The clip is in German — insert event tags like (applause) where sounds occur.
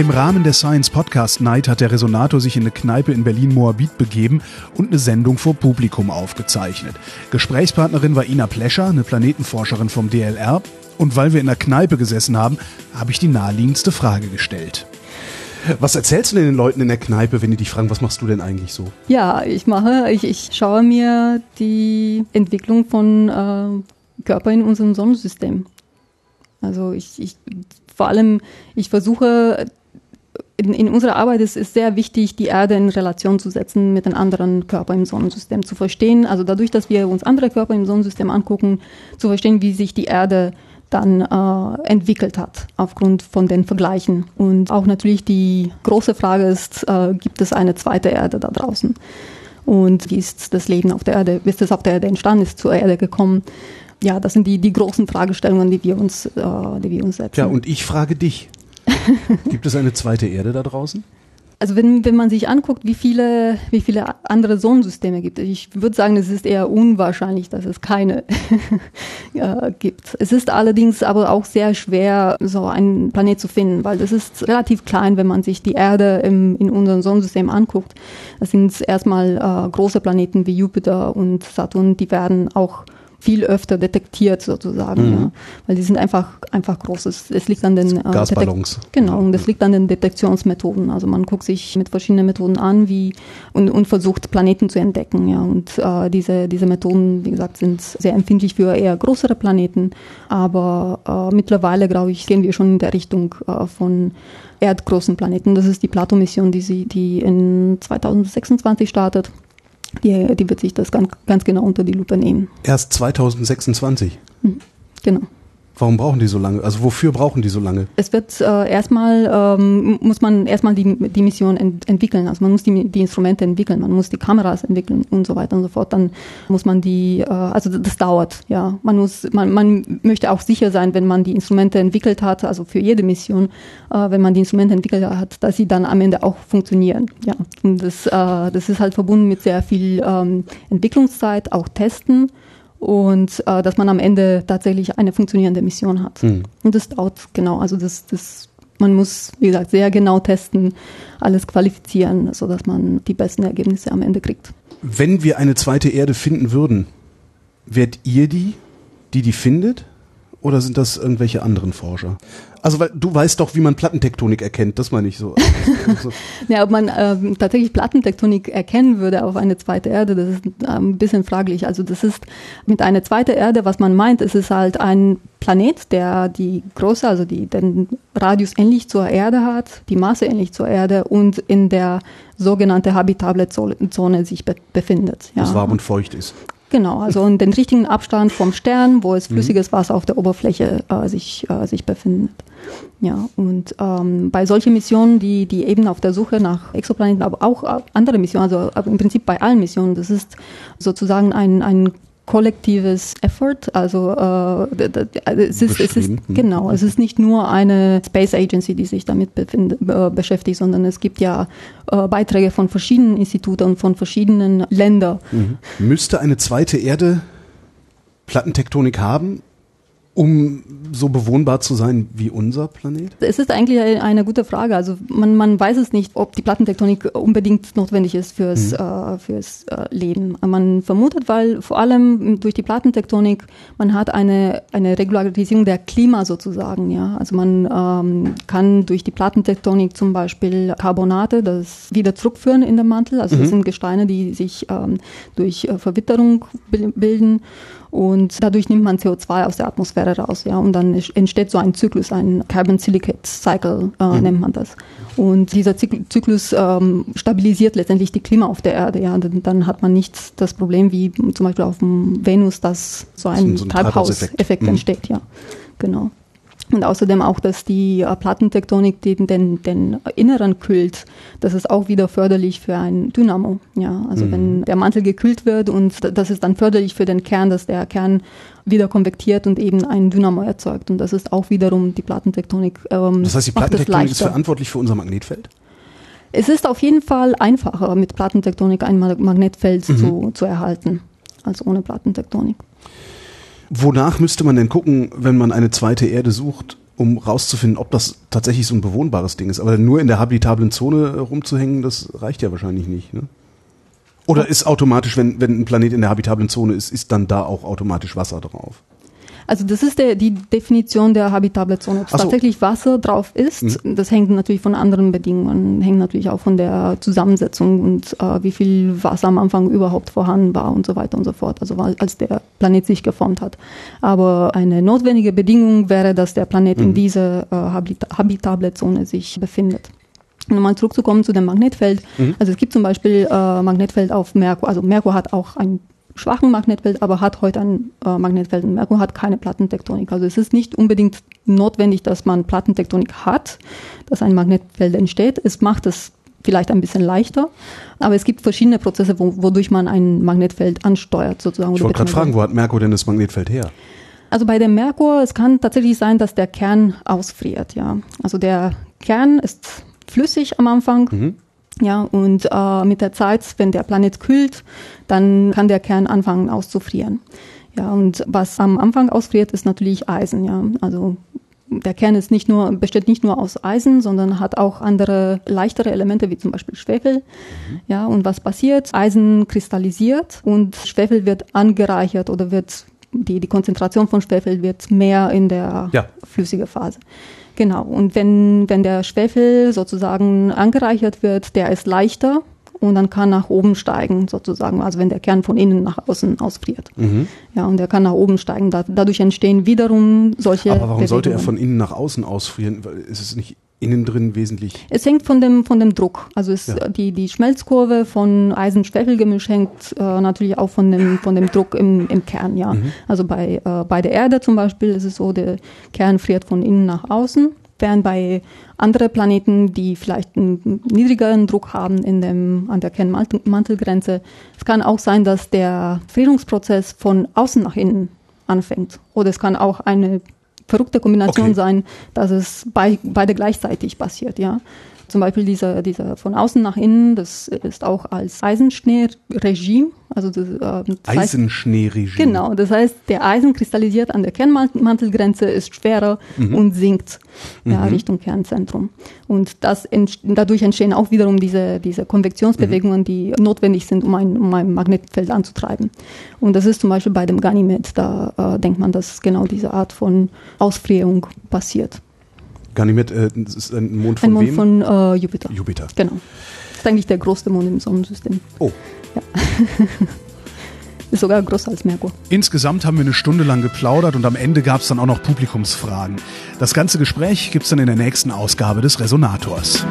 Im Rahmen der Science Podcast Night hat der Resonator sich in eine Kneipe in Berlin-Moabit begeben und eine Sendung vor Publikum aufgezeichnet. Gesprächspartnerin war Ina Plescher, eine Planetenforscherin vom DLR. Und weil wir in der Kneipe gesessen haben, habe ich die naheliegendste Frage gestellt. Was erzählst du denn den Leuten in der Kneipe, wenn die dich fragen, was machst du denn eigentlich so? Ja, ich mache, ich, ich schaue mir die Entwicklung von äh, Körpern in unserem Sonnensystem. Also ich, ich vor allem, ich versuche in, in unserer Arbeit ist es sehr wichtig, die Erde in Relation zu setzen mit den anderen Körpern im Sonnensystem, zu verstehen, also dadurch, dass wir uns andere Körper im Sonnensystem angucken, zu verstehen, wie sich die Erde dann äh, entwickelt hat aufgrund von den Vergleichen. Und auch natürlich die große Frage ist, äh, gibt es eine zweite Erde da draußen? Und wie ist das Leben auf der Erde, ist es auf der Erde entstanden, ist zur Erde gekommen? Ja, das sind die, die großen Fragestellungen, die wir uns, äh, die wir uns setzen. Ja, und ich frage dich. (laughs) Gibt es eine zweite Erde da draußen? Also wenn, wenn man sich anguckt, wie viele, wie viele andere Sonnensysteme gibt, ich würde sagen, es ist eher unwahrscheinlich, dass es keine (laughs) gibt. Es ist allerdings aber auch sehr schwer, so einen Planet zu finden, weil das ist relativ klein, wenn man sich die Erde im, in unserem Sonnensystem anguckt. Das sind erstmal äh, große Planeten wie Jupiter und Saturn, die werden auch viel öfter detektiert sozusagen, mhm. ja. weil die sind einfach einfach groß. Es, es liegt an den äh, Gasballons. genau, und das liegt an den Detektionsmethoden. Also man guckt sich mit verschiedenen Methoden an, wie und, und versucht Planeten zu entdecken, ja. Und äh, diese diese Methoden, wie gesagt, sind sehr empfindlich für eher größere Planeten, aber äh, mittlerweile glaube ich gehen wir schon in der Richtung äh, von erdgroßen Planeten. Das ist die Plato-Mission, die sie die in 2026 startet. Die, die wird sich das ganz, ganz genau unter die Lupe nehmen. Erst 2026? Mhm, genau. Warum brauchen die so lange? Also wofür brauchen die so lange? Es wird äh, erstmal, ähm, muss man erstmal die, die Mission ent entwickeln. Also man muss die, die Instrumente entwickeln, man muss die Kameras entwickeln und so weiter und so fort. Dann muss man die, äh, also das dauert, ja. Man muss, man, man möchte auch sicher sein, wenn man die Instrumente entwickelt hat, also für jede Mission, äh, wenn man die Instrumente entwickelt hat, dass sie dann am Ende auch funktionieren. Ja. Und das, äh, das ist halt verbunden mit sehr viel ähm, Entwicklungszeit, auch Testen und äh, dass man am Ende tatsächlich eine funktionierende Mission hat. Mhm. Und das dauert genau, also das, das, man muss, wie gesagt, sehr genau testen, alles qualifizieren, sodass man die besten Ergebnisse am Ende kriegt. Wenn wir eine zweite Erde finden würden, wärt ihr die, die die findet? Oder sind das irgendwelche anderen Forscher? Also weil du weißt doch, wie man Plattentektonik erkennt, das meine ich so. Also (laughs) ja, ob man ähm, tatsächlich Plattentektonik erkennen würde auf eine zweite Erde, das ist ähm, ein bisschen fraglich. Also das ist mit einer zweiten Erde, was man meint, es ist halt ein Planet, der die Größe, also die, den Radius ähnlich zur Erde hat, die Masse ähnlich zur Erde und in der sogenannte habitable Zone sich be befindet. Ja. Was warm und feucht ist. Genau, also in den richtigen Abstand vom Stern, wo es mhm. flüssiges Wasser auf der Oberfläche äh, sich, äh, sich befindet. Ja, und ähm, bei solchen Missionen, die, die eben auf der Suche nach Exoplaneten, aber auch äh, andere Missionen, also im Prinzip bei allen Missionen, das ist sozusagen ein, ein kollektives Effort. Also äh, es ist, es ist genau, es ist nicht nur eine Space Agency, die sich damit äh, beschäftigt, sondern es gibt ja äh, Beiträge von verschiedenen Instituten und von verschiedenen Ländern. Mhm. Müsste eine zweite Erde Plattentektonik haben, um so bewohnbar zu sein wie unser Planet? Es ist eigentlich eine gute Frage. Also man, man weiß es nicht, ob die Plattentektonik unbedingt notwendig ist fürs, mhm. äh, fürs äh, Leben. Man vermutet, weil vor allem durch die Plattentektonik man hat eine, eine Regularisierung der Klima sozusagen. Ja, also man ähm, kann durch die Plattentektonik zum Beispiel Carbonate das wieder zurückführen in den Mantel. Also mhm. das sind Gesteine, die sich ähm, durch äh, Verwitterung bilden und dadurch nimmt man CO2 aus der Atmosphäre raus, ja, und dann entsteht so ein Zyklus, ein Carbon Silicate Cycle äh, mhm. nennt man das. Und dieser Zyklus ähm, stabilisiert letztendlich die Klima auf der Erde, ja, dann, dann, hat man nicht das Problem wie zum Beispiel auf dem Venus, dass so ein, so ein Treibhauseffekt Treibhaus mhm. entsteht, ja, genau. Und außerdem auch, dass die äh, Plattentektonik den, den, den Inneren kühlt. Das ist auch wieder förderlich für ein Dynamo. Ja, also mhm. wenn der Mantel gekühlt wird und das ist dann förderlich für den Kern, dass der Kern wieder konvektiert und eben ein Dynamo erzeugt. Und das ist auch wiederum die Plattentektonik. Ähm, das heißt, die Plattentektonik ist verantwortlich für unser Magnetfeld? Es ist auf jeden Fall einfacher, mit Plattentektonik ein Magnetfeld mhm. zu, zu erhalten, als ohne Plattentektonik. Wonach müsste man denn gucken, wenn man eine zweite Erde sucht, um rauszufinden, ob das tatsächlich so ein bewohnbares Ding ist? Aber nur in der habitablen Zone rumzuhängen, das reicht ja wahrscheinlich nicht. Ne? Oder ist automatisch, wenn, wenn ein Planet in der habitablen Zone ist, ist dann da auch automatisch Wasser drauf? Also das ist der, die Definition der habitable Zone. Ob so. tatsächlich Wasser drauf ist, mhm. das hängt natürlich von anderen Bedingungen, hängt natürlich auch von der Zusammensetzung und äh, wie viel Wasser am Anfang überhaupt vorhanden war und so weiter und so fort, also als der Planet sich geformt hat. Aber eine notwendige Bedingung wäre, dass der Planet mhm. in dieser äh, habita habitable Zone sich befindet. Nochmal zurückzukommen zu dem Magnetfeld. Mhm. Also es gibt zum Beispiel äh, Magnetfeld auf Merkur. Also Merkur hat auch ein schwachen Magnetfeld, aber hat heute ein äh, Magnetfeld und Merkur hat keine Plattentektonik. Also es ist nicht unbedingt notwendig, dass man Plattentektonik hat, dass ein Magnetfeld entsteht. Es macht es vielleicht ein bisschen leichter, aber es gibt verschiedene Prozesse, wo, wodurch man ein Magnetfeld ansteuert sozusagen. Ich wollte gerade fragen, wo hat Merkur denn das Magnetfeld her? Also bei dem Merkur, es kann tatsächlich sein, dass der Kern ausfriert, ja. Also der Kern ist flüssig am Anfang. Mhm ja, und äh, mit der Zeit, wenn der Planet kühlt, dann kann der Kern anfangen auszufrieren. Ja, und was am Anfang ausfriert, ist natürlich Eisen. Ja, also der Kern ist nicht nur, besteht nicht nur aus Eisen, sondern hat auch andere leichtere Elemente, wie zum Beispiel Schwefel. Mhm. Ja, und was passiert? Eisen kristallisiert und Schwefel wird angereichert oder wird die, die Konzentration von Schwefel wird mehr in der ja. flüssigen Phase. Genau. Und wenn, wenn der Schwefel sozusagen angereichert wird, der ist leichter und dann kann nach oben steigen sozusagen, also wenn der Kern von innen nach außen ausfriert. Mhm. Ja, und der kann nach oben steigen. Da, dadurch entstehen wiederum solche. Aber warum Bewegungen. sollte er von innen nach außen ausfrieren? Ist es nicht innen drin wesentlich? Es hängt von dem, von dem Druck. Also es, ja. die, die Schmelzkurve von Eisen-Schwefel-Gemisch hängt äh, natürlich auch von dem, von dem Druck im, im Kern, ja. Mhm. Also bei, äh, bei der Erde zum Beispiel ist es so, der Kern friert von innen nach außen, während bei anderen Planeten, die vielleicht einen niedrigeren Druck haben in dem, an der Kernmantelgrenze, es kann auch sein, dass der Frierungsprozess von außen nach innen anfängt. Oder es kann auch eine verrückte Kombination okay. sein, dass es bei, beide gleichzeitig passiert, ja. Zum Beispiel dieser, dieser von außen nach innen, das ist auch als Eisenschnee-Regime. Also das, äh, das Eisenschnee-Regime. Genau, das heißt, der Eisen kristallisiert an der Kernmantelgrenze, ist schwerer mhm. und sinkt ja, mhm. Richtung Kernzentrum. Und das dadurch entstehen auch wiederum diese, diese Konvektionsbewegungen, mhm. die notwendig sind, um ein, um ein Magnetfeld anzutreiben. Und das ist zum Beispiel bei dem Ganymed, da äh, denkt man, dass genau diese Art von Ausfrierung passiert. Ganymed äh, ist ein Mond von ein Mond wem? von äh, Jupiter. Jupiter. Genau. Das ist eigentlich der größte Mond im Sonnensystem. Oh. Ja. (laughs) ist sogar größer als Merkur. Insgesamt haben wir eine Stunde lang geplaudert und am Ende gab es dann auch noch Publikumsfragen. Das ganze Gespräch gibt es dann in der nächsten Ausgabe des Resonators.